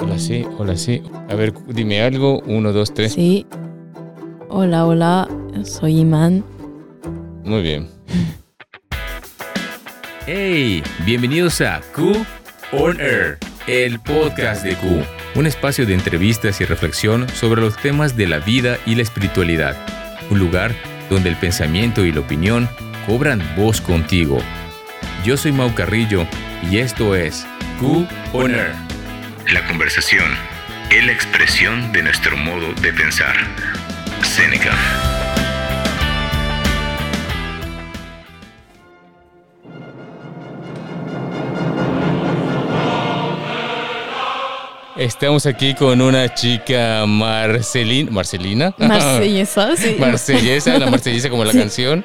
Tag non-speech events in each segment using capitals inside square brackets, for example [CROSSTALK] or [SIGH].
Hola, sí, hola, sí. A ver, dime algo. Uno, dos, tres. Sí. Hola, hola, soy Iman. Muy bien. Hey, bienvenidos a Q On Air, el podcast de Q, un espacio de entrevistas y reflexión sobre los temas de la vida y la espiritualidad, un lugar donde el pensamiento y la opinión cobran voz contigo. Yo soy Mau Carrillo y esto es Q On Air. La conversación es la expresión de nuestro modo de pensar. Seneca. Estamos aquí con una chica Marcelina. ¿Marcelina? Marsellesa, [LAUGHS] sí. Marsellesa, la marsellesa como la canción.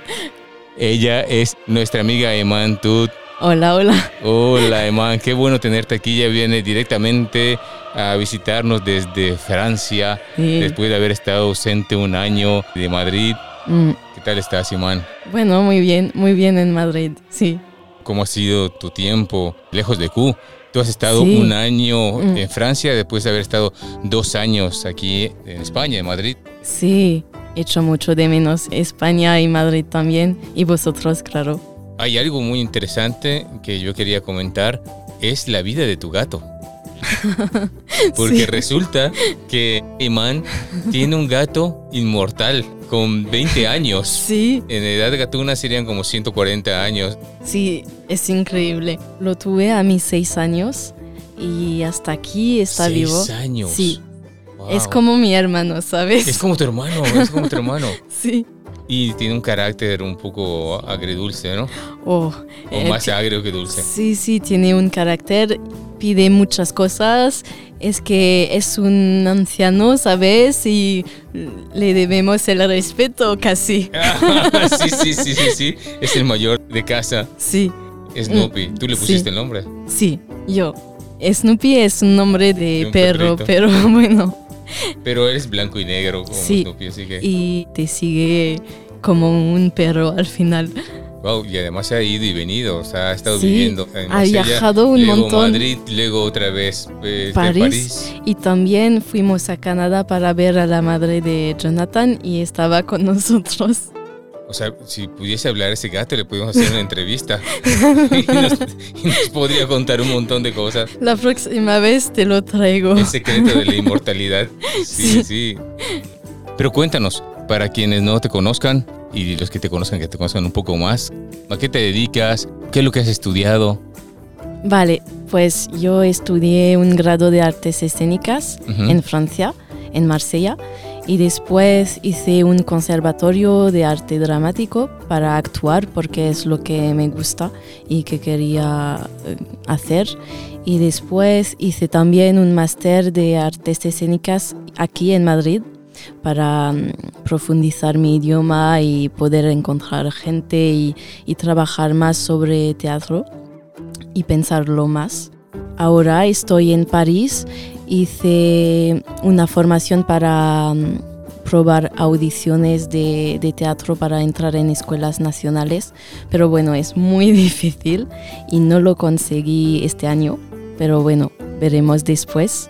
Ella es nuestra amiga Eman Tut. Hola, hola. Hola Eman, qué bueno tenerte aquí. Ya viene directamente a visitarnos desde Francia, Sí. después de haber estado ausente un año de Madrid. Mm, ¿Qué tal estás, Eman? Bueno, muy bien, muy bien en Madrid, sí. ¿Cómo ha sido tu tiempo lejos de Q? Tú has estado Sí. un año Mm. en Francia después de haber estado dos años aquí en España, en Madrid. Sí, echo mucho de menos España y Madrid también. Y vosotros, claro. Hay algo muy interesante que yo quería comentar, es la vida de tu gato. [LAUGHS] Porque Sí. resulta que Iman tiene un gato inmortal con 20 años. Sí, En edad gatuna serían como 140 años. sí, es increíble. Lo tuve a mis seis años y hasta aquí está Seis vivo. años. Sí, Wow. es como mi hermano, ¿sabes? Es como tu hermano, es como tu hermano. [LAUGHS] Sí. Y tiene un carácter un poco agridulce, ¿no? Oh, O eh, más agrio que dulce. Sí, sí, tiene un carácter, pide muchas cosas, es que es un anciano, ¿sabes? Y le debemos el respeto casi. [LAUGHS] sí, sí, sí, sí, sí. Es el mayor de casa, Sí, Snoopy. Tú le Sí. pusiste el nombre. sí, yo. Snoopy es un nombre de De un perro, perrito. pero [LAUGHS] bueno, Pero eres blanco y negro como Sí. Snoopy, así que... y te sigue como un perro al final. Wow, y además ha ido y venido, o sea, ha estado Sí, viviendo en ha Marsella, viajado un luego montón. Madrid, luego otra vez eh, París. París. Y también fuimos a Canadá para ver a la madre de Jonathan y estaba con [LAUGHS] nosotros. O sea, si pudiese hablar ese gato, le podríamos hacer una entrevista [LAUGHS] y, nos, y nos podría contar un montón de cosas. La próxima vez te lo traigo. El secreto de la inmortalidad. Sí, sí. Pero cuéntanos, para quienes no te conozcan y los que te conozcan, que te conozcan un poco más, ¿a qué te dedicas? ¿Qué es lo que has estudiado? Vale, pues yo estudié un grado de artes escénicas Ujú. en Francia, en Marsella, y después hice un conservatorio de arte dramático para actuar porque es lo que me gusta y que quería eh, hacer. Y después hice también un máster de artes escénicas aquí en Madrid para mm, profundizar mi idioma y poder encontrar gente y, y trabajar más sobre teatro y pensarlo más. Ahora estoy en París, hice una formación para mm, probar audiciones de, de teatro para entrar en escuelas nacionales, pero bueno, es muy [LAUGHS] difícil y no lo conseguí este año, pero bueno, veremos después.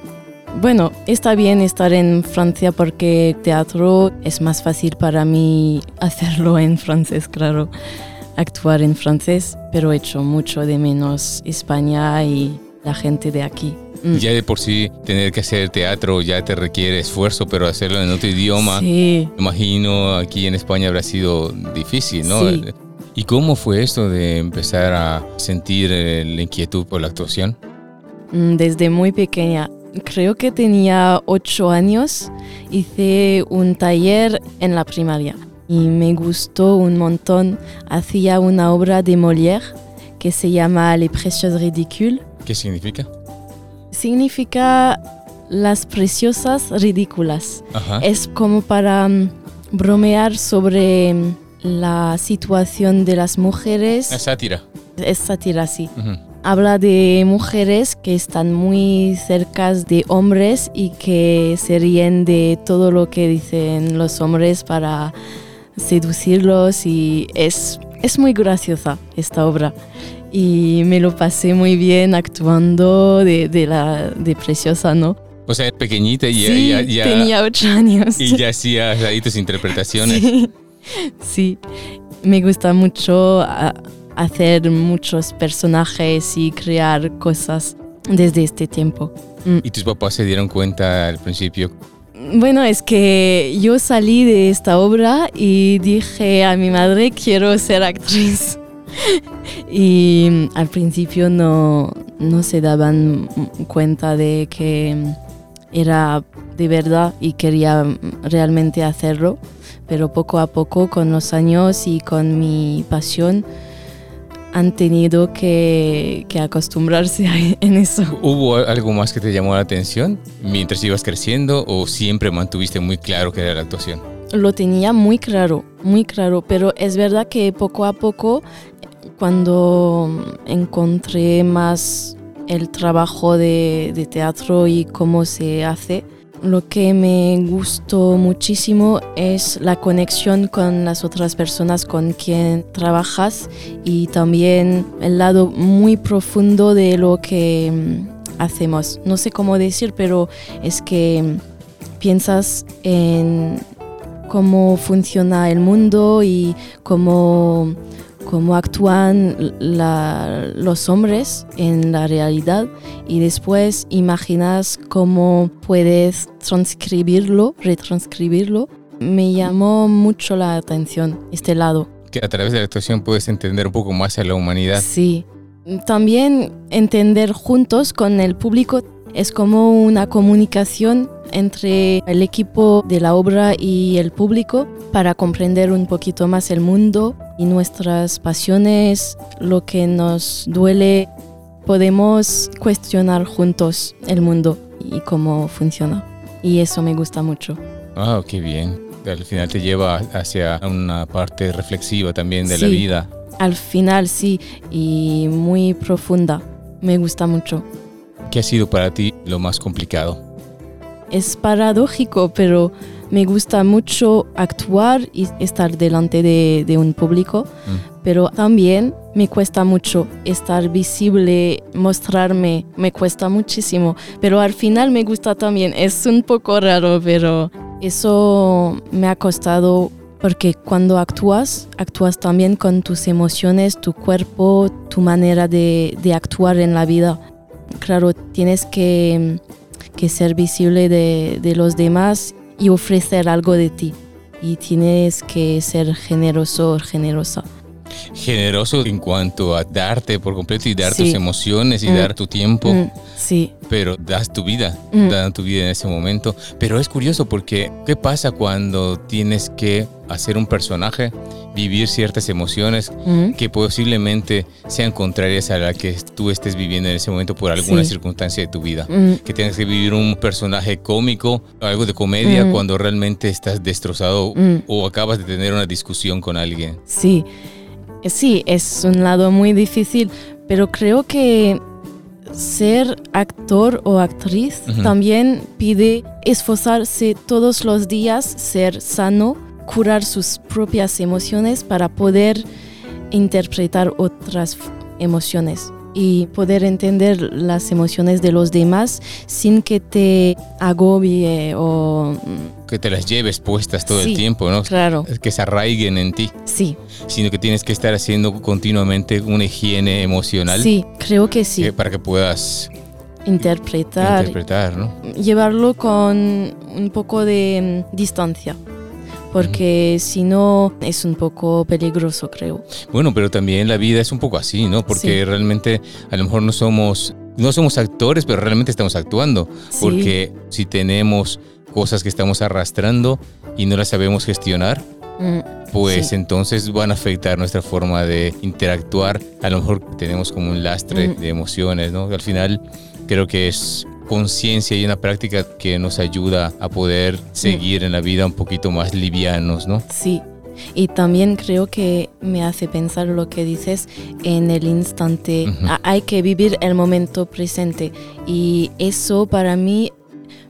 Bueno, está bien estar en Francia porque teatro es más fácil para mí [LAUGHS] hacerlo en francés, claro, actuar en francés, pero echo mucho de menos España y la gente de aquí. Mm. Ya de por sí tener que hacer teatro ya te requiere esfuerzo, pero hacerlo en otro idioma, Sí, imagino aquí en España habrá sido difícil, ¿no? Sí. ¿Y cómo fue esto de empezar a sentir eh, la inquietud por la actuación? mm, desde muy pequeña. Creo que tenía ocho años, hice un taller en la primaria y me gustó un montón. Hacía una obra de Molière que se llama Les Précieuses Ridicules. ¿Qué significa? Significa las preciosas ridículas. Ajá. Es como para mm, bromear sobre mm, la situación de las mujeres. Una sátira. Es sátira, sí. Habla de mujeres que están muy cerca de hombres y que se ríen de todo lo que dicen los hombres para seducirlos y es, es muy graciosa esta obra. Y me lo pasé muy bien actuando de, de la de preciosa, ¿no? O sea, pequeñita y sí, ya, ya, tenía ocho años. Y ya hacías ahí tus interpretaciones. Sí, sí. me gusta mucho hacer muchos personajes y crear cosas desde este tiempo. Mm. Y tus papás se dieron cuenta al principio. Bueno, es que yo salí de esta obra y dije a mi madre quiero ser actriz. [LAUGHS] y mm, al principio no, no se daban cuenta de que mm, era de verdad y quería mm, realmente hacerlo, pero poco a poco con los años y con mi pasión han tenido que, que acostumbrarse a- [LAUGHS] en eso. ¿Hubo algo más que te llamó la atención mientras ibas creciendo o siempre mantuviste muy claro que era la actuación? Lo tenía muy claro, muy claro, pero es verdad que poco a poco, cuando encontré más el trabajo de, de teatro y cómo se hace, lo que me gustó muchísimo es la conexión con las otras personas con quien trabajas y también el lado muy profundo de lo que mm, hacemos. No sé cómo decir, pero es que piensas en cómo funciona el mundo y cómo, cómo actúan la- los hombres en la realidad y después imaginas cómo puedes transcribirlo, retranscribirlo. Me llamó mucho la atención este lado. Que a través de la actuación puedes entender un poco más a la humanidad. Sí. También entender juntos con el público es como una comunicación entre el equipo de la obra y el público para comprender un poquito más el mundo y nuestras pasiones, lo que nos duele. Podemos cuestionar juntos el mundo y cómo funciona. Y eso me gusta mucho. Ah, qué bien. Al final te lleva hacia una parte reflexiva también de la Sí. vida. Al final sí, y muy profunda. Me gusta mucho. ¿Qué ha sido para ti lo más complicado? es paradójico, pero me gusta mucho actuar y estar delante de, de un público, Mm. pero también me cuesta mucho estar visible, mostrarme, me cuesta muchísimo, pero al final me gusta también, es un poco raro, pero eso me ha costado porque cuando actúas, actúas también con tus emociones, tu cuerpo, tu manera de, de actuar en la vida. Claro, tienes que que ser visible de, de los demás y ofrecer algo de ti. Y tienes que ser generoso o generosa. Generoso en cuanto a darte por completo y dar Sí. tus emociones y Mm. dar tu tiempo. Mm, sí, pero das tu vida, Mm. das tu vida en ese momento. Pero es curioso porque, ¿qué pasa cuando tienes que hacer un personaje, vivir ciertas emociones mm, que posiblemente sean contrarias a la que tú estés viviendo en ese momento por alguna Sí. circunstancia de tu vida? Que tienes que vivir un personaje cómico, algo de comedia, cuando realmente estás destrozado o acabas de tener una discusión con alguien. sí. Sí, es un lado muy difícil, pero creo que ser actor o actriz también pide esforzarse todos los días, ser sano, curar sus propias emociones para poder interpretar otras emociones y poder entender las emociones de los demás sin que te agobie o... mm, Que te las lleves puestas todo Sí. el tiempo, ¿no? Claro, Que se arraiguen en ti. sí, sino que tienes que estar haciendo continuamente una higiene emocional sí, creo que sí, para que puedas interpretar, interpretar, ¿no? llevarlo con un poco de mm, distancia, porque si no es un poco peligroso, creo. Bueno, pero también la vida es un poco así, ¿no? Porque Sí. realmente a lo mejor no somos no somos actores, pero realmente estamos actuando, Sí. porque si tenemos cosas que estamos arrastrando y no las sabemos gestionar, Mm, pues Sí. entonces van a afectar nuestra forma de interactuar. A lo mejor tenemos como un lastre Mm. de emociones, ¿no? Al final creo que es conciencia y una práctica que nos ayuda a poder Mm. seguir en la vida un poquito más livianos, ¿no? Sí, y también creo que me hace pensar lo que dices en el instante. Hay que vivir el momento presente y eso para mí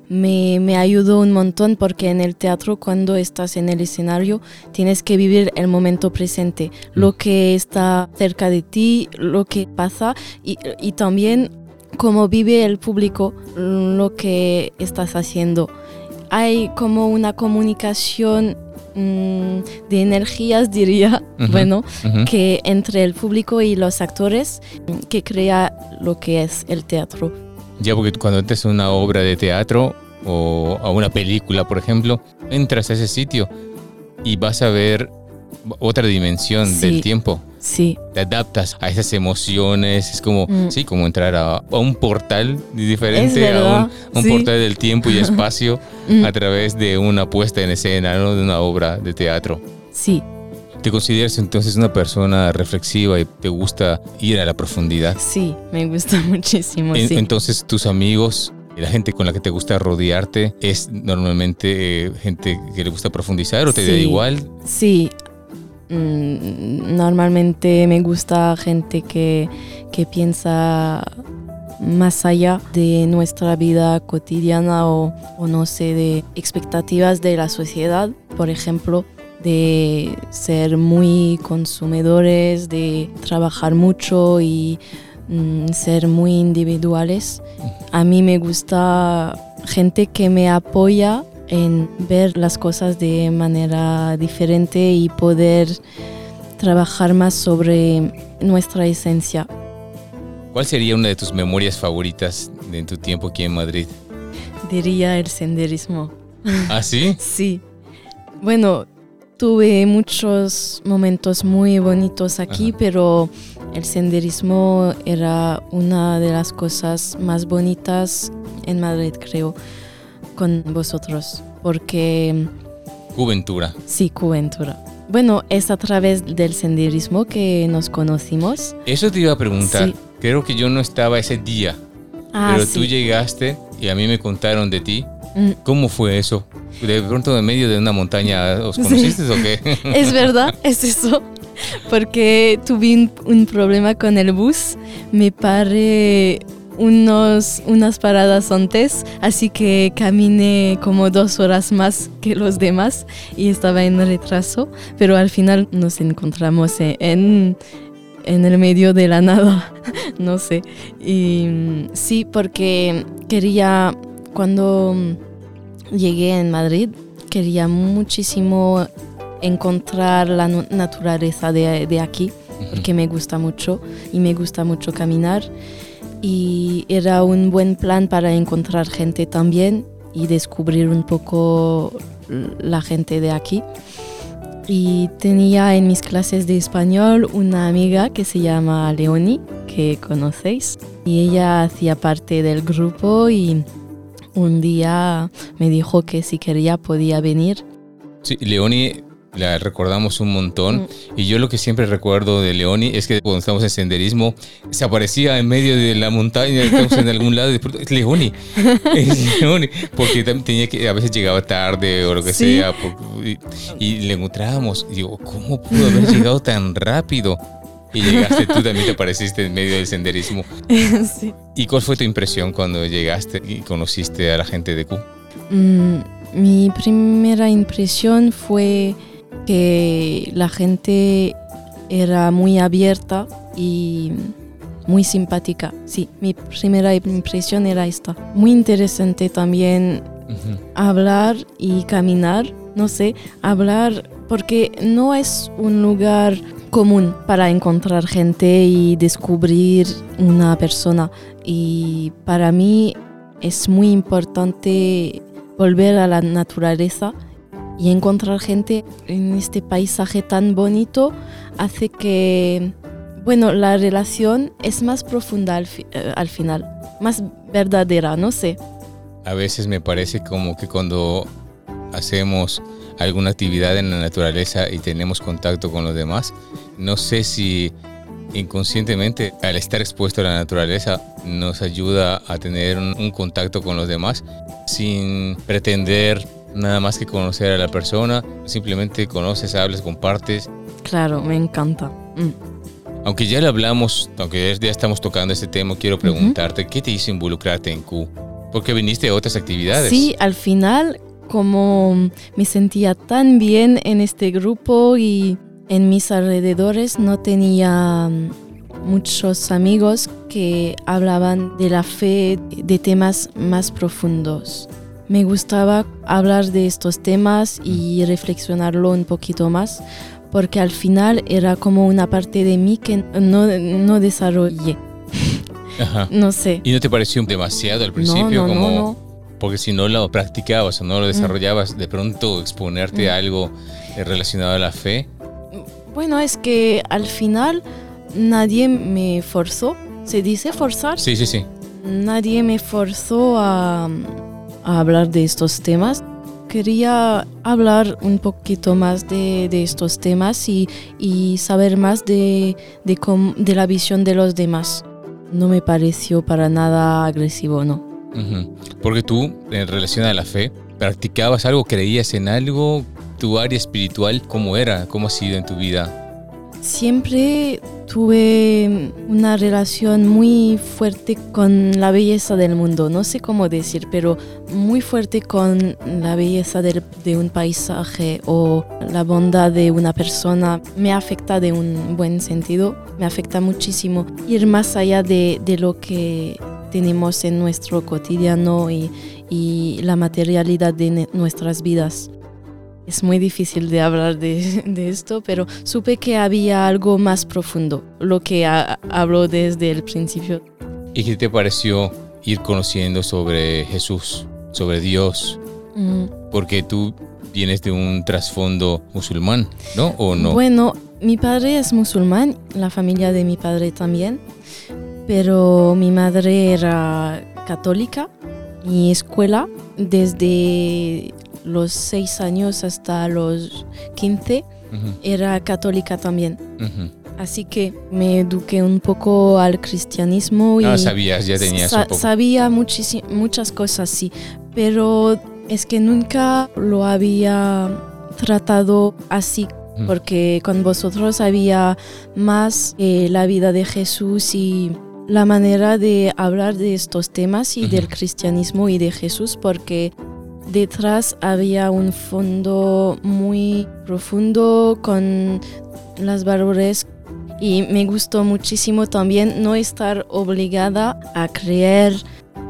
me, me, ayudó un montón porque en el teatro cuando estás en el escenario tienes que vivir el momento presente, lo que está cerca de ti, lo que pasa y, y también cómo vive el público lo que estás haciendo. Hay como una comunicación mm, de energías, diría, bueno, que entre el público y los actores que crea lo que es el teatro. Ya, porque cuando entras a una obra de teatro o a una película, por ejemplo, entras a ese sitio y vas a ver otra dimensión del tiempo. Sí. Te adaptas a esas emociones, es como, mm. sí, como entrar a, un portal diferente, a un, portal del tiempo y [LAUGHS] espacio mm. a través de una puesta en escena, ¿no? de una obra de teatro. Sí. ¿Te consideras entonces una persona reflexiva y te gusta ir a la profundidad? Sí, me gusta [LAUGHS] muchísimo. Entonces tus amigos la gente con la que te gusta rodearte es normalmente eh, gente que le gusta profundizar o te da igual. Sí, normalmente me gusta gente que, que piensa más allá de nuestra vida cotidiana o, no sé, de expectativas de la sociedad, por ejemplo, de ser muy consumidores, de trabajar mucho y mm, ser muy individuales. A mí me gusta gente que me apoya en ver las cosas de manera diferente y poder trabajar más sobre nuestra esencia. ¿Cuál sería una de tus memorias favoritas de tu tiempo aquí en Madrid? Diría el senderismo. ¿Ah, sí? [LAUGHS] sí. Bueno, tuve muchos momentos muy bonitos aquí, pero el senderismo era una de las cosas más bonitas en Madrid, creo con vosotros, porque... Juventura. Sí, Juventura. Bueno, es a través del senderismo que nos conocimos. Eso te iba a preguntar. Creo que yo no estaba ese día, ah, pero tú llegaste y a mí me contaron de ti. Mm. ¿Cómo fue eso? De pronto en medio de una montaña, ¿os conociste o qué? [LAUGHS] Es verdad, es eso. Porque tuve un, problema con el bus. Me paré unos, unas paradas antes, así que caminé como dos horas más que los demás y estaba en retraso, pero al final nos encontramos en, en el medio de la nada, [LAUGHS] no sé. Y sí, porque quería, cuando llegué en Madrid, quería muchísimo encontrar la naturaleza de, de aquí, porque me gusta mucho y me gusta mucho caminar y era un buen plan para encontrar gente también y descubrir un poco la gente de aquí. Y tenía en mis clases de español una amiga que se llama Leoni, que conocéis, y ella hacía parte del grupo y un día me dijo que si quería podía venir. Sí, Leoni la recordamos un montón. Mm. Y yo lo que siempre recuerdo de Leoni es que cuando estamos en senderismo, se aparecía en medio de la montaña, estamos en algún lado, y es Leoni, [LAUGHS] es Leoni, porque tenía que, a veces llegaba tarde o lo que sea, y, le encontrábamos. Y digo, ¿cómo pudo haber llegado tan rápido? Y llegaste, tú también te apareciste en medio del senderismo. [LAUGHS] Sí. ¿Y cuál fue tu impresión cuando llegaste y conociste a la gente de Q? Mm, mi primera impresión fue que la gente era muy abierta y muy simpática. Sí, mi primera impresión era esta. Muy interesante también hablar y caminar, no sé, hablar porque no es un lugar común para encontrar gente y descubrir una persona. Y para mí es muy importante volver a la naturaleza y encontrar gente en este paisaje tan bonito hace que, bueno, la relación es más profunda al, eh, al, final, más verdadera, no sé. A veces me parece como que cuando hacemos alguna actividad en la naturaleza y tenemos contacto con los demás, no sé si inconscientemente al estar expuesto a la naturaleza nos ayuda a tener un contacto con los demás sin pretender nada más que conocer a la persona, simplemente conoces, hablas, compartes. Claro, me encanta. Mm. Aunque ya le hablamos, aunque ya estamos tocando este tema, quiero preguntarte, ¿qué te hizo involucrarte en Q? Porque viniste a otras actividades. Sí, al final, como me sentía tan bien en este grupo y en mis alrededores no tenía muchos amigos que hablaban de la fe, de temas más profundos. Me gustaba hablar de estos temas y reflexionarlo un poquito más, porque al final era como una parte de mí que no, no desarrollé. Ajá. [LAUGHS] No sé. ¿Y no te pareció demasiado al principio? no, no, como, no. Porque si no lo practicabas o no lo desarrollabas, de pronto exponerte a algo eh, relacionado a la fe. Bueno, es que al final nadie me forzó. ¿Se dice forzar? Sí, sí, sí. Nadie me forzó a, a hablar de estos temas. Quería hablar un poquito más de, de estos temas y, y saber más de, de, cómo- de la visión de los demás. No me pareció para nada agresivo, ¿no? Ujú. Porque tú, en relación a la fe, practicabas algo, creías en algo, tu área espiritual, ¿cómo era? ¿Cómo ha sido en tu vida? Siempre tuve una relación muy fuerte con la belleza del mundo, no sé cómo decir, pero muy fuerte con la belleza del- de un paisaje o la bondad de una persona. Me afecta de un buen sentido, me afecta muchísimo ir más allá de, de lo que tenemos en nuestro cotidiano y, y la materialidad de nuestras vidas. Es muy difícil de hablar de, [LAUGHS] de esto, pero supe que había algo más profundo, lo que ha- hablo desde el principio. ¿Y qué te pareció ir conociendo sobre Jesús, sobre Dios? Mm, Porque tú vienes de un trasfondo musulmán, ¿no? ¿O no? Bueno, mi padre es musulmán, la familia de mi padre también, pero mi madre era católica. Mi escuela, desde los seis años hasta los 15, Ujú, era católica también. Así que me eduqué un poco al cristianismo y Ah, sabías, ya tenías Sa- un poco. Sabía muchas cosas, sí, pero es que nunca lo había tratado así, porque con vosotros había más eh, la vida de Jesús y la manera de hablar de estos temas y del cristianismo y de Jesús, porque detrás había un fondo muy profundo con las valores y me gustó muchísimo también no estar obligada a creer,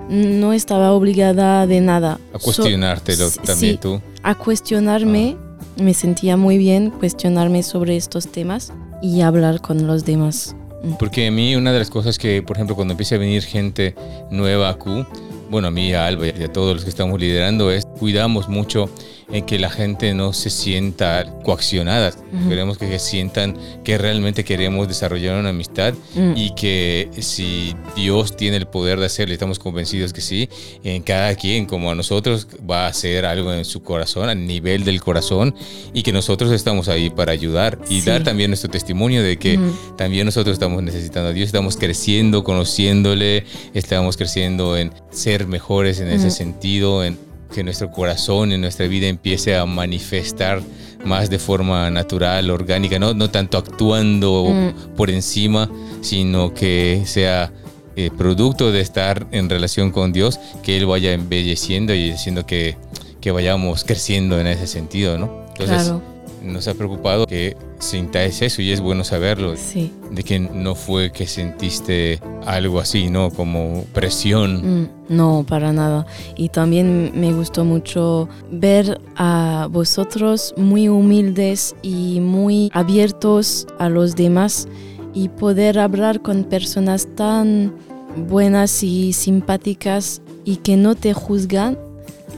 no estaba obligada de nada. A So- cuestionártelo sí, también sí, tú. a cuestionarme, me sentía muy bien cuestionarme sobre estos temas y hablar con los demás. Porque a mí una de las cosas que, por ejemplo, cuando empieza a venir gente nueva a Q, bueno, a mí, a Alba y a todos los que estamos liderando, es cuidamos mucho en que la gente no se sienta coaccionada. Ujú. Queremos que se sientan que realmente queremos desarrollar una amistad Mm. y que si Dios tiene el poder de hacerlo, estamos convencidos que sí, en cada quien, como a nosotros, va a hacer algo en su corazón, a nivel del corazón, y que nosotros estamos ahí para ayudar y Sí. dar también nuestro testimonio de que también nosotros estamos necesitando a Dios, estamos creciendo, conociéndole, estamos creciendo en ser mejores en ese sentido, en que nuestro corazón, en nuestra vida empiece a manifestar más de forma natural, orgánica, no, no tanto actuando Mm. por encima, sino que sea eh, producto de estar en relación con Dios, que Él vaya embelleciendo y haciendo que, que vayamos creciendo en ese sentido, ¿no? Entonces, claro, nos ha preocupado que sintáis eso y es bueno saberlo, sí. de que no fue que sentiste algo así, ¿no? Como presión. Mm, No, para nada. Y también me gustó mucho ver a vosotros muy humildes y muy abiertos a los demás y poder hablar con personas tan buenas y simpáticas y que no te juzgan.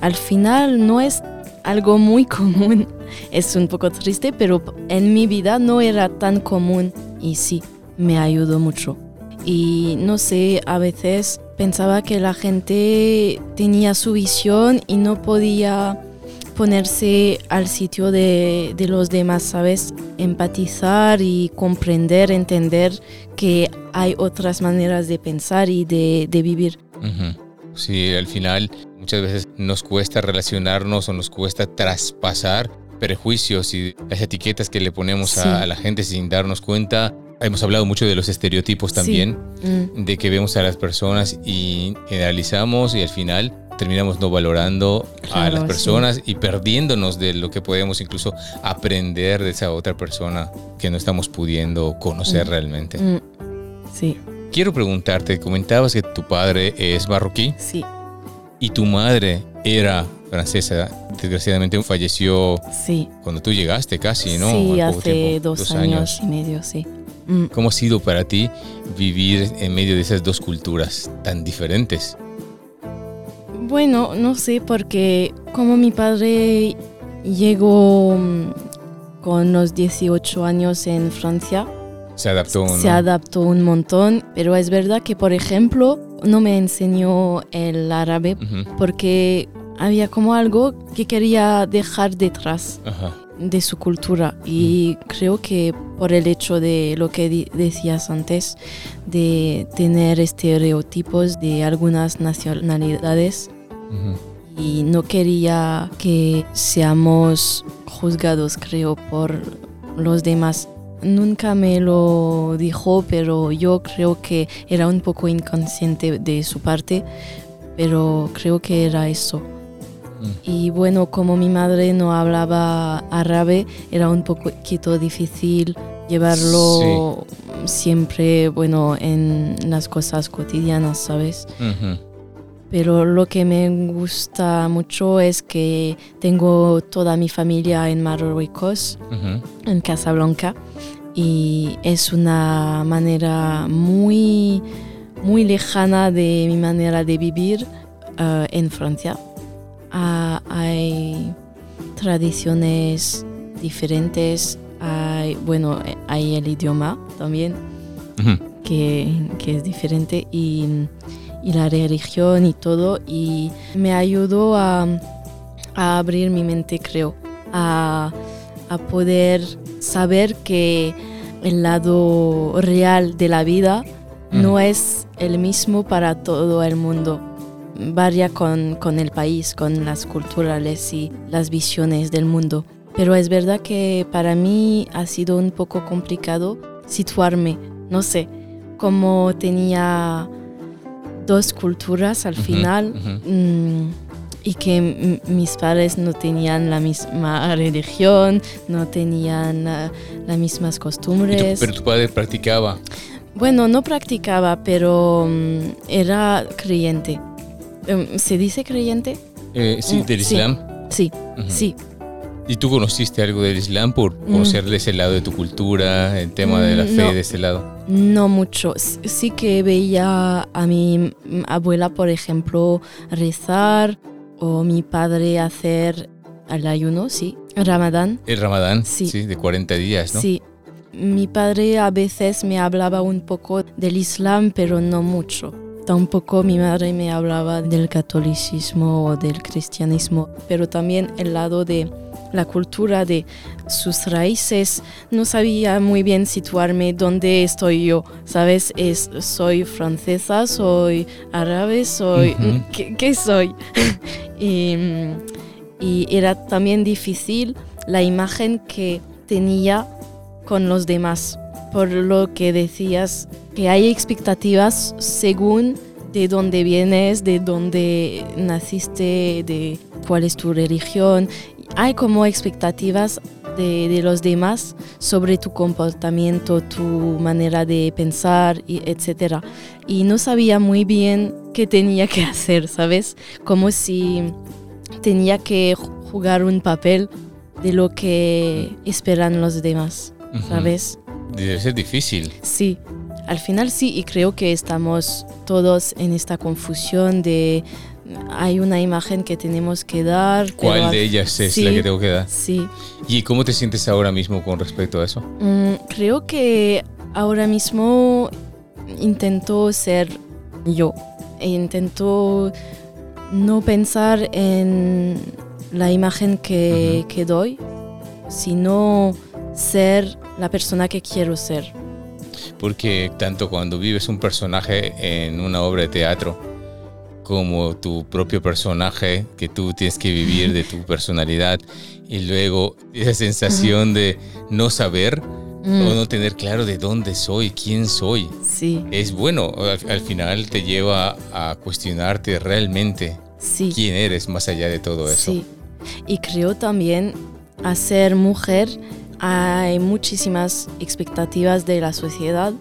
Al final no es algo muy [LAUGHS] común. Es un poco triste, pero en mi vida no era tan común y sí, me ayudó mucho. Y no sé, a veces pensaba que la gente tenía su visión y no podía ponerse al sitio de, de los demás, ¿sabes? Empatizar y comprender, entender que hay otras maneras de pensar y de, de vivir. Ujú. Sí, al final muchas veces nos cuesta relacionarnos o nos cuesta traspasar prejuicios y las etiquetas que le ponemos Sí. a, a la gente sin darnos cuenta. Hemos hablado mucho de los estereotipos Sí. también, Mm, de que vemos a las personas y generalizamos y al final terminamos no valorando a las sí. personas y perdiéndonos de lo que podemos incluso aprender de esa otra persona que no estamos pudiendo conocer realmente. Mm, Sí, Quiero preguntarte, comentabas que tu padre es marroquí sí, y tu madre era francesa. Desgraciadamente falleció sí. cuando tú llegaste casi, ¿no? Sí, hace tiempo, dos, años, y medio, sí. Mm, ¿Cómo ha sido para ti vivir en medio de esas dos culturas tan diferentes? Bueno, no sé, porque como mi padre llegó mm, con los 18 años en Francia, Se adaptó, ¿no? se adaptó un montón, pero es verdad que, por ejemplo, no me enseñó el árabe Ujú, porque había como algo que quería dejar detrás Ajá. de su cultura y creo que por el hecho de lo que decías antes, de tener estereotipos de algunas nacionalidades, y no quería que seamos juzgados, creo, por los demás. Nunca me lo dijo, pero yo creo que era un poco inconsciente de su parte, pero creo que era eso. Mm. Y bueno, como mi madre no hablaba árabe, era un poquito difícil llevarlo siempre, bueno, en las cosas cotidianas, ¿sabes? Pero lo que me gusta mucho es que tengo toda mi familia en Marruecos, Ujú. en Casablanca, y es una manera muy, muy lejana de mi manera de vivir eh, en Francia. Ah, hay tradiciones diferentes, hay, bueno, hay el idioma también que, que es diferente y, y la religión y todo. Y me ayudó a, a abrir mi mente creo a, a poder saber que el lado real de la vida no es el mismo para todo el mundo varía con, con el país, con las culturales y las visiones del mundo. Pero es verdad que para mí ha sido un poco complicado situarme, no sé, como tenía dos culturas al final mm, y que mis padres no tenían la misma religión, no tenían ah, las mismas tu- costumbres. pero tu padre practicaba. Bueno, no practicaba, pero mm, era creyente. Em, ¿Se dice creyente? Eh, sí, Mm, del sí. Islam. Sí, Ujú. sí. ¿Y tú conociste algo del Islam por Mm. conocer de ese lado de tu cultura, el tema de la Mm, fe no. de ese lado? No mucho. Sí que veía a mi mm, abuela, por ejemplo, rezar o mi padre hacer el ayuno, sí. Ramadán. El Ramadán, sí, Sí. de 40 días, ¿no? Sí. Mi padre a veces me hablaba un poco del Islam, pero no mucho. Tampoco mi madre me hablaba del catolicismo o del cristianismo, pero también el lado de la cultura de sus raíces. No sabía muy bien situarme dónde estoy yo, ¿sabes? Es, soy francesa, soy árabe, soy... Ujú. ¿qué, qué soy? [LAUGHS] y, y era también difícil la imagen que tenía con los demás, por lo que decías que hay expectativas según de dónde vienes, de dónde naciste, de cuál es tu religión. Hay como expectativas de, de los demás sobre tu comportamiento, tu manera de pensar, y etc. Y no sabía muy bien qué tenía que [LAUGHS] hacer, ¿sabes? Como si tenía que jugar un papel de lo que esperan los demás. ¿sabes? Debe ser difícil. Sí, al final sí, y creo que estamos todos en esta confusión de hay una imagen que tenemos que dar. ¿Cuál de ellas es sí, la que tengo que dar? Sí, ¿Y cómo te sientes ahora mismo con respecto a eso? Mm, creo que ahora mismo intento ser yo. E intento no pensar en la imagen que doy, sino ser la persona que quiero ser. Porque tanto cuando vives un personaje en una obra de teatro, como tu propio personaje que tú tienes que vivir de tu personalidad, y luego esa sensación de no saber Mm, o no tener claro de dónde soy, quién soy, sí, es bueno, al, al final te lleva a cuestionarte realmente Sí. quién eres más allá de todo eso. Sí. Y creo también, a ser mujer, hay muchísimas expectativas de la sociedad.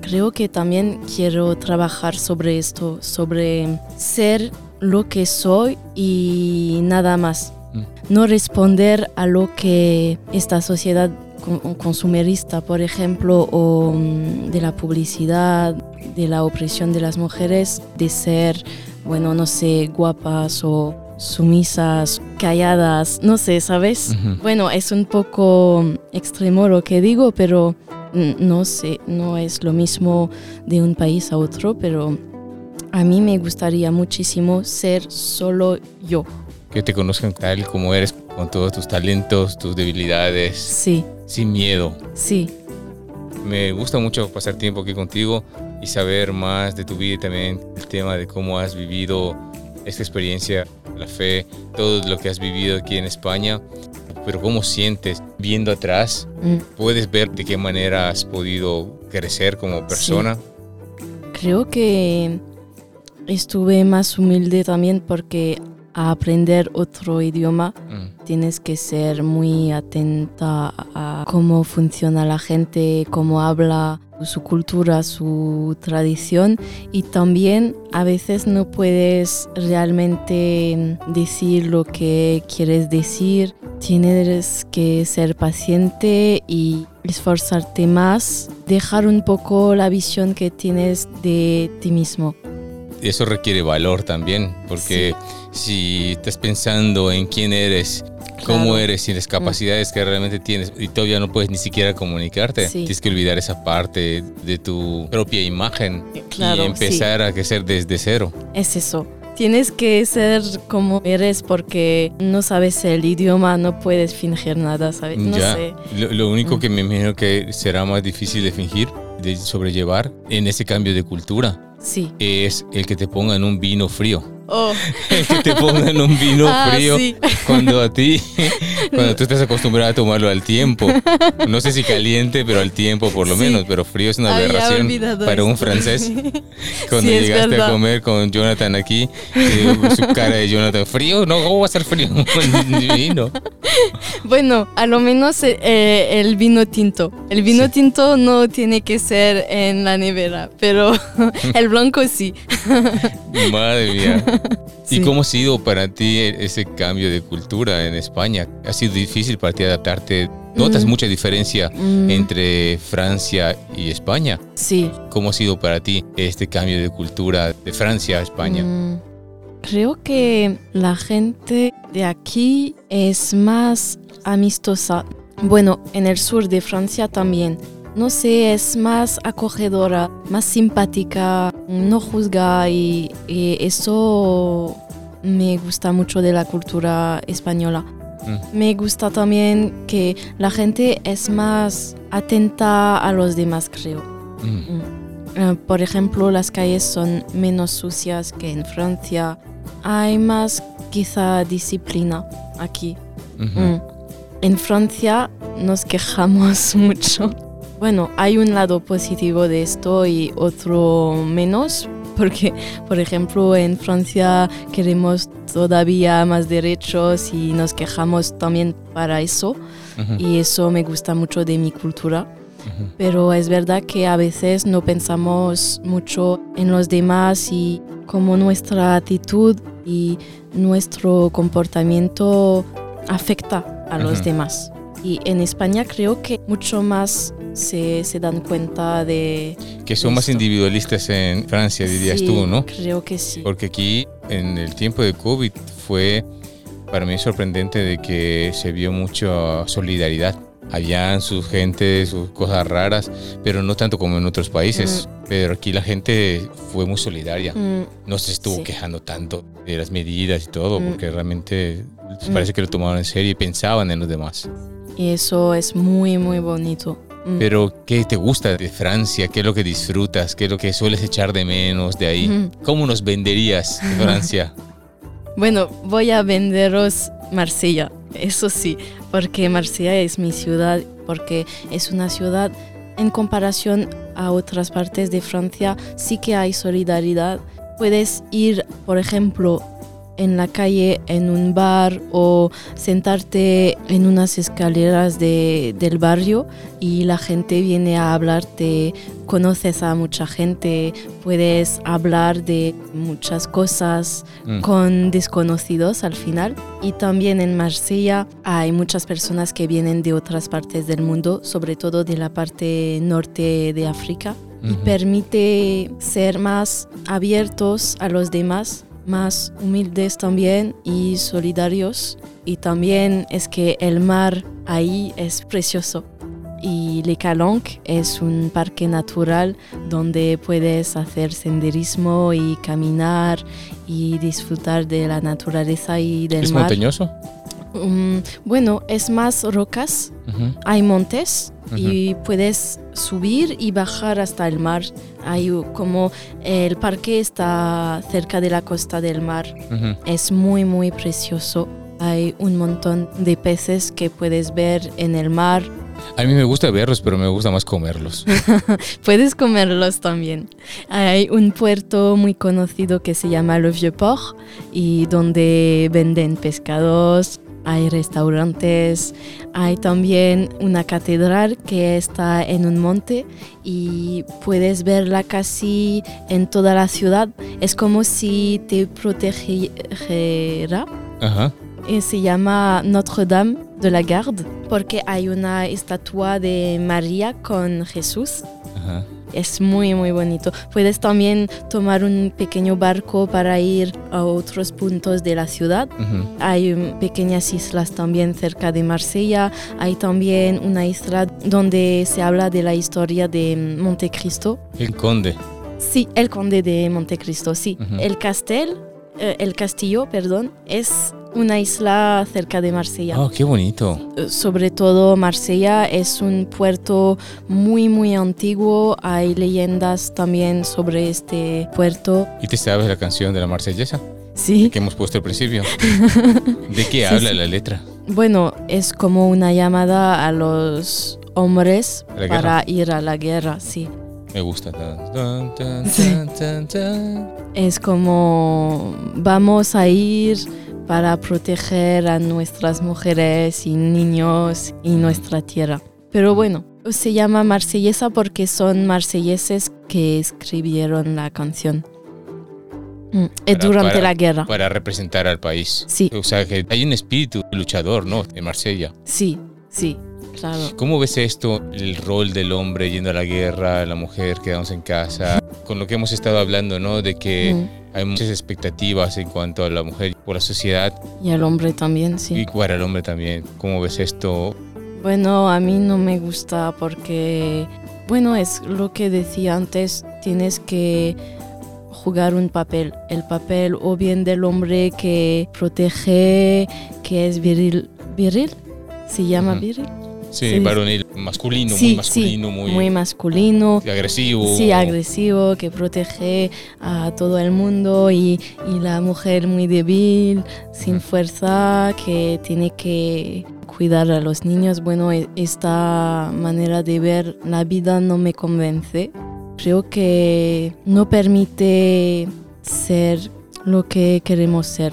Creo que también quiero trabajar sobre esto, sobre ser lo que soy y nada más. Mm. No responder a lo que esta sociedad con- consumerista, por ejemplo, o mm, de la publicidad, de la opresión de las mujeres, de ser, bueno, no sé, guapas o sumisas, calladas, no sé, ¿sabes? Bueno, es un poco extremo lo que digo, pero mm, no sé, no es lo mismo de un país a otro, pero a mí me gustaría muchísimo ser solo yo. Que te conozcan tal como eres, con todos tus talentos, tus debilidades, Sí, sin miedo. sí, Me gusta mucho pasar tiempo aquí contigo y saber más de tu vida y también el tema de cómo has vivido esta experiencia, la fe, todo lo que has vivido aquí en España. Pero cómo sientes viendo atrás, mm. puedes ver de qué manera has podido crecer como persona. Creo que estuve más humilde también porque a aprender otro idioma Mm, tienes que ser muy atenta a cómo funciona la gente, cómo habla, su cultura, su tradición y también a veces no puedes realmente decir lo que quieres decir. Tienes que ser paciente y esforzarte más, dejar un poco la visión que tienes de ti mismo. Eso requiere valor también, porque si estás pensando en quién eres, cómo Claro. Mm. eres y las capacidades que realmente tienes y todavía no puedes ni siquiera comunicarte, Sí. tienes que olvidar esa parte de tu propia imagen Claro, y empezar a crecer desde cero. Es eso. Tienes que ser como eres porque no sabes el idioma, no puedes fingir nada, ¿sabes? No ya, sé. lo, lo único Mm. que me imagino que será más difícil de fingir, de sobrellevar en ese cambio de cultura, Sí. es el que te pongan un vino frío. Oh, [LAUGHS] El que te pongan un vino [LAUGHS] Ah, frío sí. cuando a ti, [LAUGHS] cuando tú estás acostumbrado a tomarlo al tiempo. No sé si caliente, pero al tiempo por lo Sí. menos. Pero frío es una aberración para un francés. [LAUGHS] Cuando Sí, llegaste a comer con Jonathan aquí, eh, su cara de Jonathan, frío, no, ¿cómo va a ser frío? [LAUGHS] vino. Bueno, a lo menos eh, el vino tinto. El vino Sí. tinto no tiene que ser en la nevera, pero [LAUGHS] el blanco sí. Madre mía. ¿Y cómo ha sido para ti ese cambio de cultura en España? ¿Ha sido difícil para ti adaptarte? ¿Notas Mm. mucha diferencia Mm, entre Francia y España? sí. ¿Cómo ha sido para ti este cambio de cultura de Francia a España? Mm, creo que la gente de aquí es más amistosa. Bueno, en el sur de Francia también. No sé, es más acogedora, más simpática, no juzga y, y eso me gusta mucho de la cultura española. Mm. Me gusta también que la gente es más atenta a los demás, creo. Mm. Eh, por ejemplo, las calles son menos sucias que en Francia. Hay más quizá disciplina aquí. Mm. En Francia nos quejamos [LAUGHS] mucho. Bueno, hay un lado positivo de esto y otro menos, [LAUGHS] porque, por ejemplo, en Francia queremos todavía más derechos y nos quejamos también para eso, y eso me gusta mucho de mi cultura. Pero es verdad que a veces no pensamos mucho en los demás y cómo nuestra actitud y nuestro comportamiento afecta a los demás. Y en España creo que mucho más se, se dan cuenta de... Que son más individualistas en Francia, dirías Sí, tú, ¿no? Creo que sí. Porque aquí, en el tiempo de COVID, fue para mí sorprendente de que se vio mucha solidaridad. Habían sus gente, sus cosas raras, pero no tanto como en otros países. Pero aquí la gente fue muy solidaria. Mm, No se estuvo Sí. quejando tanto de las medidas y todo, Mm. porque realmente parece que lo tomaban en serio y pensaban en los demás. Y eso es muy, muy bonito. Mm. Pero, ¿qué te gusta de Francia? ¿Qué es lo que disfrutas? ¿Qué es lo que sueles echar de menos de ahí? ¿Cómo nos venderías [LAUGHS] Francia? Bueno, voy a venderos Marsella, eso sí, porque Marsella es mi ciudad, porque es una ciudad en comparación a otras partes de Francia, sí que hay solidaridad. Puedes ir, por ejemplo, en la calle, en un bar o sentarte en unas escaleras de, del barrio y la gente viene a hablarte, conoces a mucha gente, puedes hablar de muchas cosas Mm. con desconocidos al final. Y también en Marsella hay muchas personas que vienen de otras partes del mundo, sobre todo de la parte norte de África, y permite ser más abiertos a los demás, más humildes también y solidarios. Y también es que el mar ahí es precioso. Y Le Calanque es un parque natural donde puedes hacer senderismo y caminar y disfrutar de la naturaleza y del ¿Es mar. montañoso? Mm, bueno, es más rocas, hay montes y puedes subir y bajar hasta el mar. Hay como el parque está cerca de la costa del mar. Es muy muy precioso. Hay un montón de peces que puedes ver en el mar. A mí me gusta verlos, pero me gusta más comerlos. [LAUGHS] Puedes comerlos también. Hay un puerto muy conocido que se llama Le Vieux Port y donde venden pescados, hay restaurantes, hay también una catedral que está en un monte y puedes verla casi en toda la ciudad. Es como si te protegiera. Ajá. Y se llama Notre-Dame de la Garde porque hay una estatua de María con Jesús. Ajá. Es muy, muy bonito. Puedes también tomar un pequeño barco para ir a otros puntos de la ciudad. Hay um, pequeñas islas también cerca de Marsella. Hay también una isla donde se habla de la historia de Montecristo. El conde. Sí, el conde de Montecristo, sí. El castel, eh, el castillo, perdón, es una isla cerca de Marsella. Oh, qué bonito. Sobre todo Marsella es un puerto muy muy antiguo. Hay leyendas también sobre este puerto. ¿Y te sabes la canción de la marsellesa Sí. que hemos puesto al principio? [LAUGHS] ¿De qué habla sí. la letra? Bueno, es como una llamada a los hombres ¿A la para ir a la guerra, sí. Me gusta. Tan, tan, tan, Sí. tan, tan, tan. Es como vamos a ir para proteger a nuestras mujeres y niños y nuestra tierra. Pero bueno, se llama marsellesa porque son marselleses que escribieron la canción Mm, eh, Para- durante para- la guerra. Para representar al país. Sí. O sea, que hay un espíritu luchador, ¿no? En Marsella. Sí, sí, claro. ¿Cómo ves esto, el rol del hombre yendo a la guerra, la mujer quedándose en casa? Con lo que hemos estado hablando, ¿no? De que Mm, hay muchas expectativas en cuanto a la mujer por la sociedad Y el hombre también, sí. y para el hombre también. ¿Cómo ves esto? Bueno, a mí no me gusta porque, bueno, es lo que decía antes, tienes que jugar un papel, el papel o bien del hombre que protege, que es viril, viril, se llama Ujú. viril. Sí, Sí. varonil, masculino, sí, muy sí, masculino, muy, muy masculino. agresivo. Sí, agresivo, que protege a todo el mundo y, y la mujer muy débil, sin fuerza, que tiene que cuidar a los niños. Bueno, e- esta manera de ver la vida no me convence. Creo que no permite ser lo que queremos ser.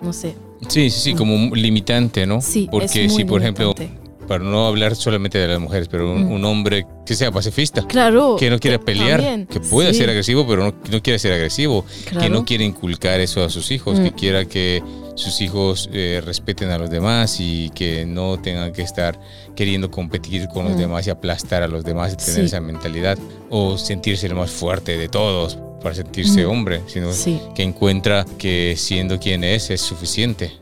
No sé. Sí, sí, sí, como limitante, ¿no? Sí, Porque es muy si, por ejemplo, limitante. Para no hablar solamente de las mujeres, pero un, Mm. un hombre que sea pacifista, Claro. que no quiera pelear, también, que pueda sí. ser agresivo, pero no, no quiere ser agresivo, que no quiere inculcar eso a sus hijos, que Mm. quiera que sus hijos eh, respeten a los demás y que no tengan que estar queriendo competir con los Mm. demás y aplastar a los demás y tener Sí. esa mentalidad o sentirse el más fuerte de todos para sentirse Mm. hombre, sino Sí. que encuentra que siendo quien es es suficiente.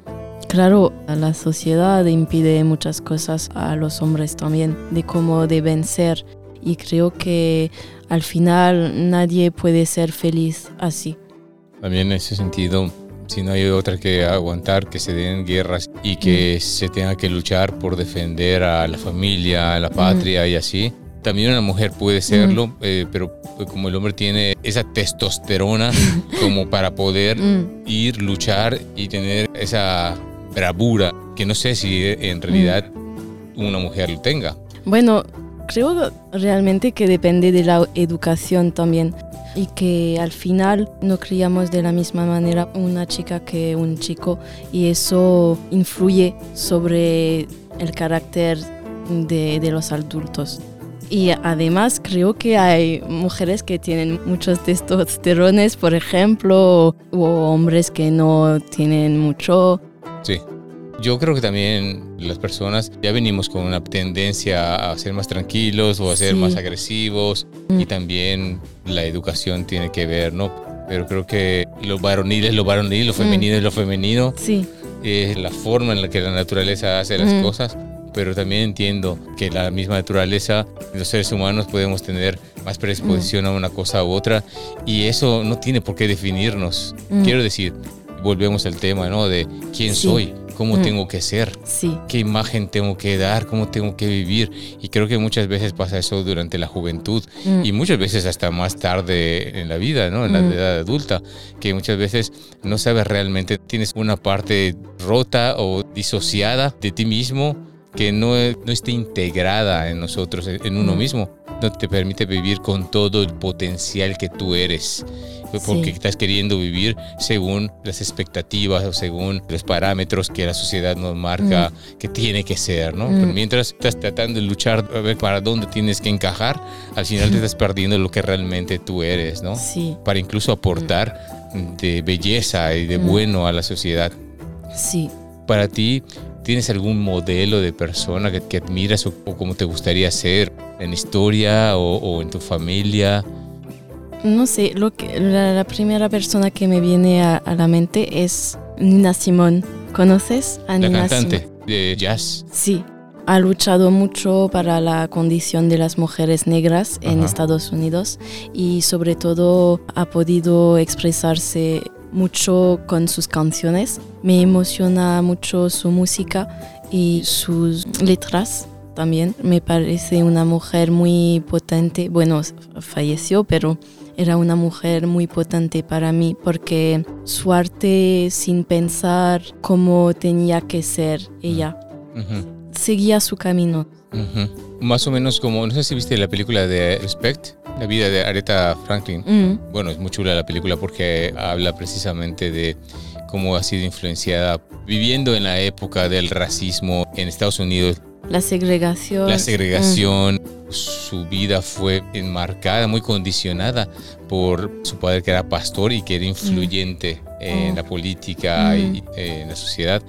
Claro, la sociedad impide muchas cosas a los hombres también, de cómo deben ser. Y creo que al final nadie puede ser feliz así. También en ese sentido, si no hay otra que aguantar, que se den guerras y que se tenga que luchar por defender a la familia, a la patria y así. También una mujer puede serlo, eh, pero como el hombre tiene esa testosterona [LAUGHS] como para poder Mm, ir, luchar y tener esa bravura, que no sé si en realidad una mujer lo tenga. Bueno, creo realmente que depende de la educación también. y que al final no criamos de la misma manera una chica que un chico y eso influye sobre el carácter de, de los adultos. Y además creo que hay mujeres que tienen muchos testosterones, por ejemplo, o hombres que no tienen mucho. Sí. Yo creo que también las personas ya venimos con una tendencia a ser más tranquilos o a ser Sí. más agresivos Mm. y también la educación tiene que ver, ¿no? Pero creo que lo varonil es lo varonil, lo femenino es lo femenino, Sí, es la forma en la que la naturaleza hace las Mm. cosas, pero también entiendo que la misma naturaleza, los seres humanos podemos tener más predisposición a una cosa u otra y eso no tiene por qué definirnos. Mm. Quiero decir, volvemos al tema, ¿no? De quién Sí. soy, cómo Mm. tengo que ser, sí, qué imagen tengo que dar, cómo tengo que vivir. Y creo que muchas veces pasa eso durante la juventud Mm. y muchas veces hasta más tarde en la vida, ¿no? En la Mm. edad adulta, que muchas veces no sabes realmente, tienes una parte rota o disociada de ti mismo que no, no esté integrada en nosotros, en en uno Mm. mismo. No te permite vivir con todo el potencial que tú eres. Porque Sí. estás queriendo vivir según las expectativas o según los parámetros que la sociedad nos marca que tiene que ser, ¿no? Mm. Pero mientras estás tratando de luchar a ver para dónde tienes que encajar, al final te [LAUGHS] estás perdiendo lo que realmente tú eres, ¿no? sí, Para incluso aportar de belleza y de Mm. bueno a la sociedad. sí. Para ti, ¿tienes algún modelo de persona que, que admiras o, o cómo te gustaría ser en historia o, o en tu familia? No sé, lo que, la, la primera persona que me viene a, a la mente es Nina Simón. ¿Conoces a La Nina cantante Simón? de jazz. Sí, ha luchado mucho para la condición de las mujeres negras en Ajá. Estados Unidos y sobre todo ha podido expresarse mucho con sus canciones. Me emociona mucho su música y sus letras también. Me parece una mujer muy potente. Bueno, falleció, pero era una mujer muy potente para mí porque su arte sin pensar cómo tenía que ser ella seguía su camino. Más o menos como, no sé si viste la película de Respect, la vida de Aretha Franklin. Mm, Bueno, es muy chula la película porque habla precisamente de cómo ha sido influenciada viviendo en la época del racismo en Estados Unidos, La segregación. la segregación. Su vida fue enmarcada, muy condicionada por su padre que era pastor y que era influyente en Oh. la política y eh, en la sociedad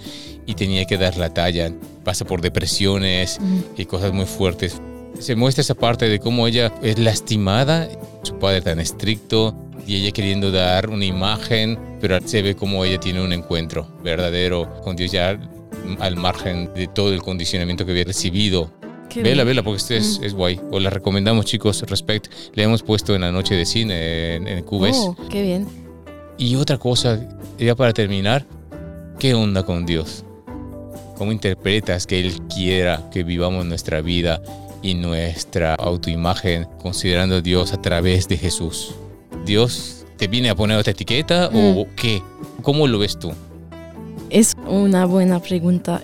y tenía que dar la talla. Pasa por depresiones, Mm, y cosas muy fuertes. Se muestra esa parte de cómo ella es lastimada, su padre tan estricto y ella queriendo dar una imagen, pero se ve como ella tiene un encuentro verdadero con Dios ya al margen de todo el condicionamiento que había recibido. qué Vela, bien. vela, porque este es, es guay. Os la recomendamos, chicos, Respect. Le hemos puesto en la noche de cine en, en Cubes. Oh, qué bien. Y otra cosa, ya para terminar, ¿qué onda con Dios? ¿Cómo interpretas que Él quiera que vivamos nuestra vida y nuestra autoimagen considerando a Dios a través de Jesús? ¿Dios te viene a poner otra etiqueta o qué? ¿Cómo lo ves tú? Es una buena pregunta.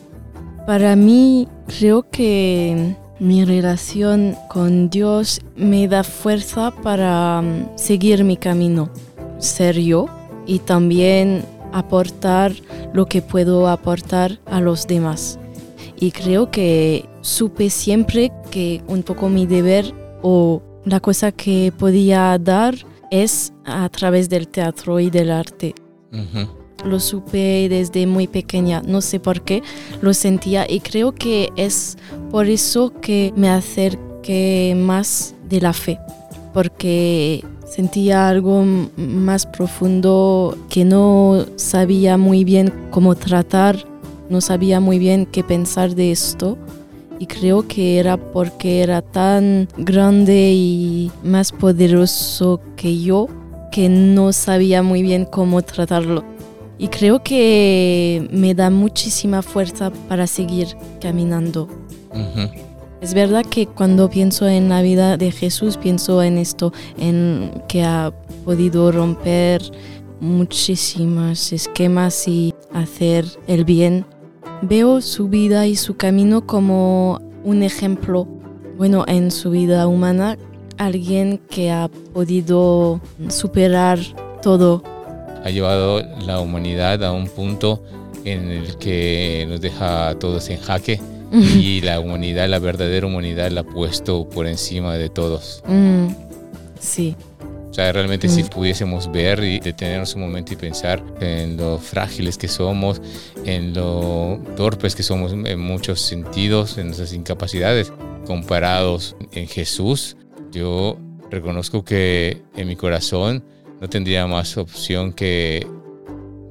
Para mí, creo que mi relación con Dios me da fuerza para mm, seguir mi camino, ser yo y también aportar lo que puedo aportar a los demás. Y creo que supe siempre que un poco mi deber o la cosa que podía dar es a través del teatro y del arte Ujú, lo supe desde muy pequeña, no sé por qué, lo sentía y creo que es por eso que me acerqué más de la fe, porque sentía algo más profundo que no sabía muy bien cómo tratar, no sabía muy bien qué pensar de esto. Y creo que era porque era tan grande y más poderoso que yo que no sabía muy bien cómo tratarlo. Y creo que me da muchísima fuerza para seguir caminando. Es verdad que cuando pienso en la vida de Jesús, pienso en esto, en que ha podido romper muchísimos esquemas y hacer el bien. Veo su vida y su camino como un ejemplo. Bueno, en su vida humana alguien que ha podido superar todo. Ha llevado la humanidad a un punto en el que nos deja a todos en jaque y la humanidad, la verdadera humanidad, la ha puesto por encima de todos. Mm, sí. O sea, realmente si pudiésemos ver y detenernos un momento y pensar en lo frágiles que somos, en lo torpes que somos en muchos sentidos, en nuestras incapacidades, comparados en Jesús, yo reconozco que en mi corazón no tendría más opción que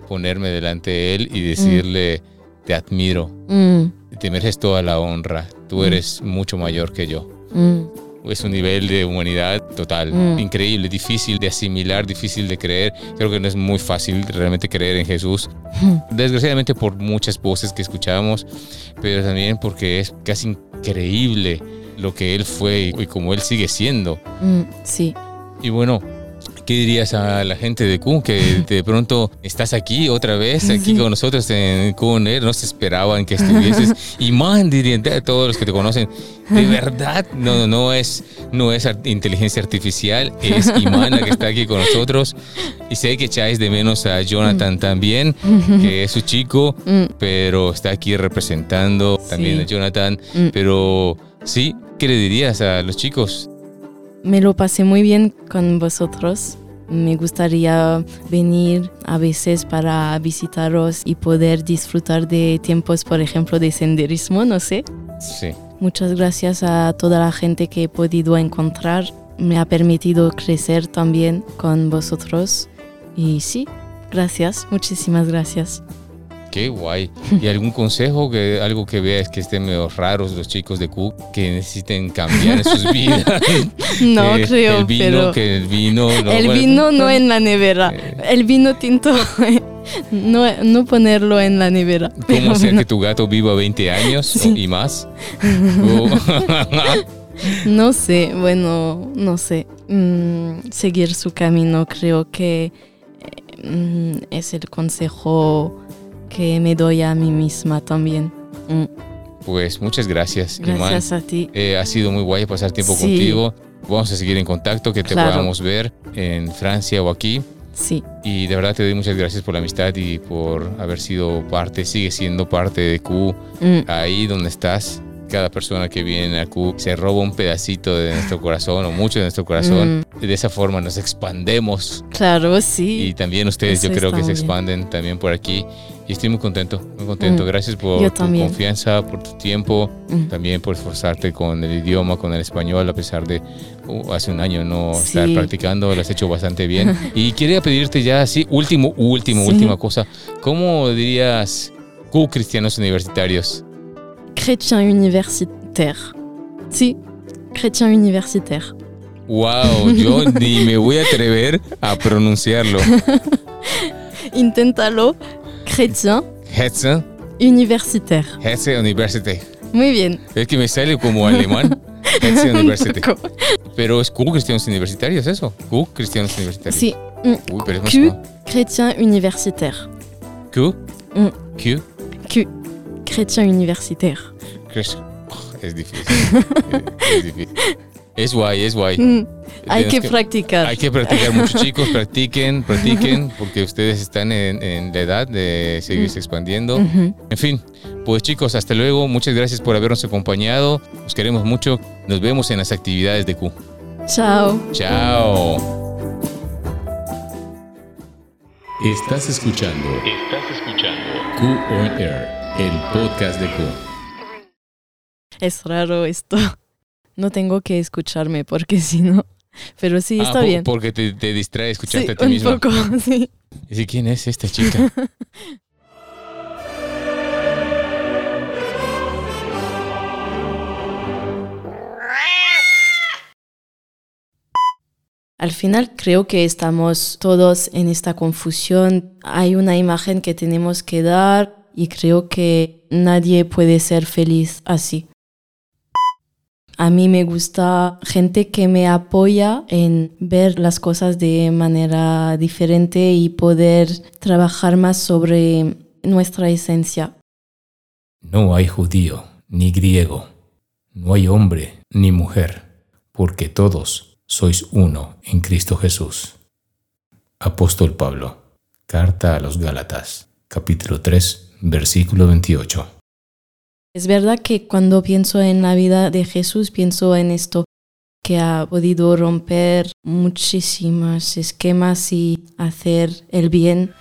ponerme delante de Él y decirle, te admiro, Mm, te mereces toda la honra, tú eres mucho mayor que yo. Es un nivel de humanidad total, Mm. increíble, difícil de asimilar, difícil de creer. Creo que no es muy fácil realmente creer en Jesús. Desgraciadamente por muchas voces que escuchamos, pero también porque es casi increíble lo que Él fue y, y como Él sigue siendo. mm, sí. Y bueno, ¿qué dirías a la gente de Q que de pronto estás aquí otra vez, aquí con nosotros en Q No se esperaban que estuvieses. Y man, dirían a todos los que te conocen, de verdad, no, no, no es, no es inteligencia artificial, es Iman la que está aquí con nosotros. Y sé que echáis de menos a Jonathan también, que es su chico, pero está aquí representando también Sí. a Jonathan. Mm. Pero sí, ¿qué le dirías a los chicos? Me lo pasé muy bien con vosotros. Me gustaría venir a veces para visitaros y poder disfrutar de tiempos, por ejemplo, de senderismo, no sé. Sí. Muchas gracias a toda la gente que he podido encontrar. Me ha permitido crecer también con vosotros. Y sí, gracias, muchísimas gracias. Qué guay. ¿Y algún [LAUGHS] consejo, que algo que veas que estén medio raros los chicos de Cook, que necesiten cambiar sus [LAUGHS] vidas? No Que creo, el vino, pero que el vino, no, el bueno, vino no en la nevera. Eh. El vino tinto, [LAUGHS] no, no ponerlo en la nevera. ¿Cómo hacer que tu gato viva 20 años Sí. y más? Oh. No sé, bueno, no sé. Mm, seguir su camino creo que eh, mm, es el consejo que me doy a mí misma también. Mm, pues muchas gracias, Iman. gracias a ti. Eh, ha sido muy guay pasar tiempo Sí. contigo. Vamos a seguir en contacto, que te Claro. podamos ver en Francia o aquí. Sí, Y de verdad te doy muchas gracias por la amistad y por haber sido parte, sigue siendo parte de Q. mm, ahí donde estás, cada persona que viene a Q se roba un pedacito de nuestro corazón o mucho de nuestro corazón. Mm. De esa forma nos expandemos claro, y sí. también ustedes Eso yo creo que se bien. expanden también por aquí. Y estoy muy contento, muy contento. Mm. Gracias por tu confianza, por tu tiempo, Mm. también por esforzarte con el idioma, con el español, a pesar de uh, hace un año no Sí. estar practicando, lo has hecho bastante bien. [LAUGHS] y quería pedirte ya así, último, último, Sí. última cosa. ¿Cómo dirías Q cristianos universitarios? Chrétien universitaire. Sí, chrétien universitaire. Wow, yo [LAUGHS] ni me voy a atrever a pronunciarlo. [LAUGHS] Inténtalo. Chrétien Hetze, universitaire. Hetze University. Muy bien. Es que me sale como alemán. [LAUGHS] Hetze University. Un poco. Pero es Q cristianos universitarios, eso. Q cristianos universitarios. Sí. mm, Uy, pero es Q, chrétien universitaire. Q. Mm. Q. Q, chrétien universitaire. Chris- Es difícil. es difícil. Es guay, es guay. Mm, Hay que practicar. Hay que practicar mucho, chicos. Practiquen, practiquen, porque ustedes están en, en la edad de seguirse expandiendo. Ujú. En fin, pues chicos, hasta luego. Muchas gracias por habernos acompañado. Os queremos mucho. Nos vemos en las actividades de Q. Chao. Chao. Estás escuchando. Estás escuchando. Q on Air, el podcast de Q. Es raro esto. No tengo que escucharme porque si no. Pero sí, Ah, está po- bien. Porque te, te distrae escucharte Sí, a ti un mismo. poco, [LAUGHS] sí. Y si, ¿quién es esta chica? [LAUGHS] Al final creo que estamos todos en esta confusión. Hay una imagen que tenemos que dar y creo que nadie puede ser feliz así. A mí me gusta gente que me apoya en ver las cosas de manera diferente y poder trabajar más sobre nuestra esencia. No hay judío ni griego, no hay hombre ni mujer, porque todos sois uno en Cristo Jesús. Apóstol Pablo, Carta a los Gálatas, capítulo 3, versículo 28. Es verdad que cuando pienso en la vida de Jesús, pienso en esto que ha podido romper muchísimos esquemas y hacer el bien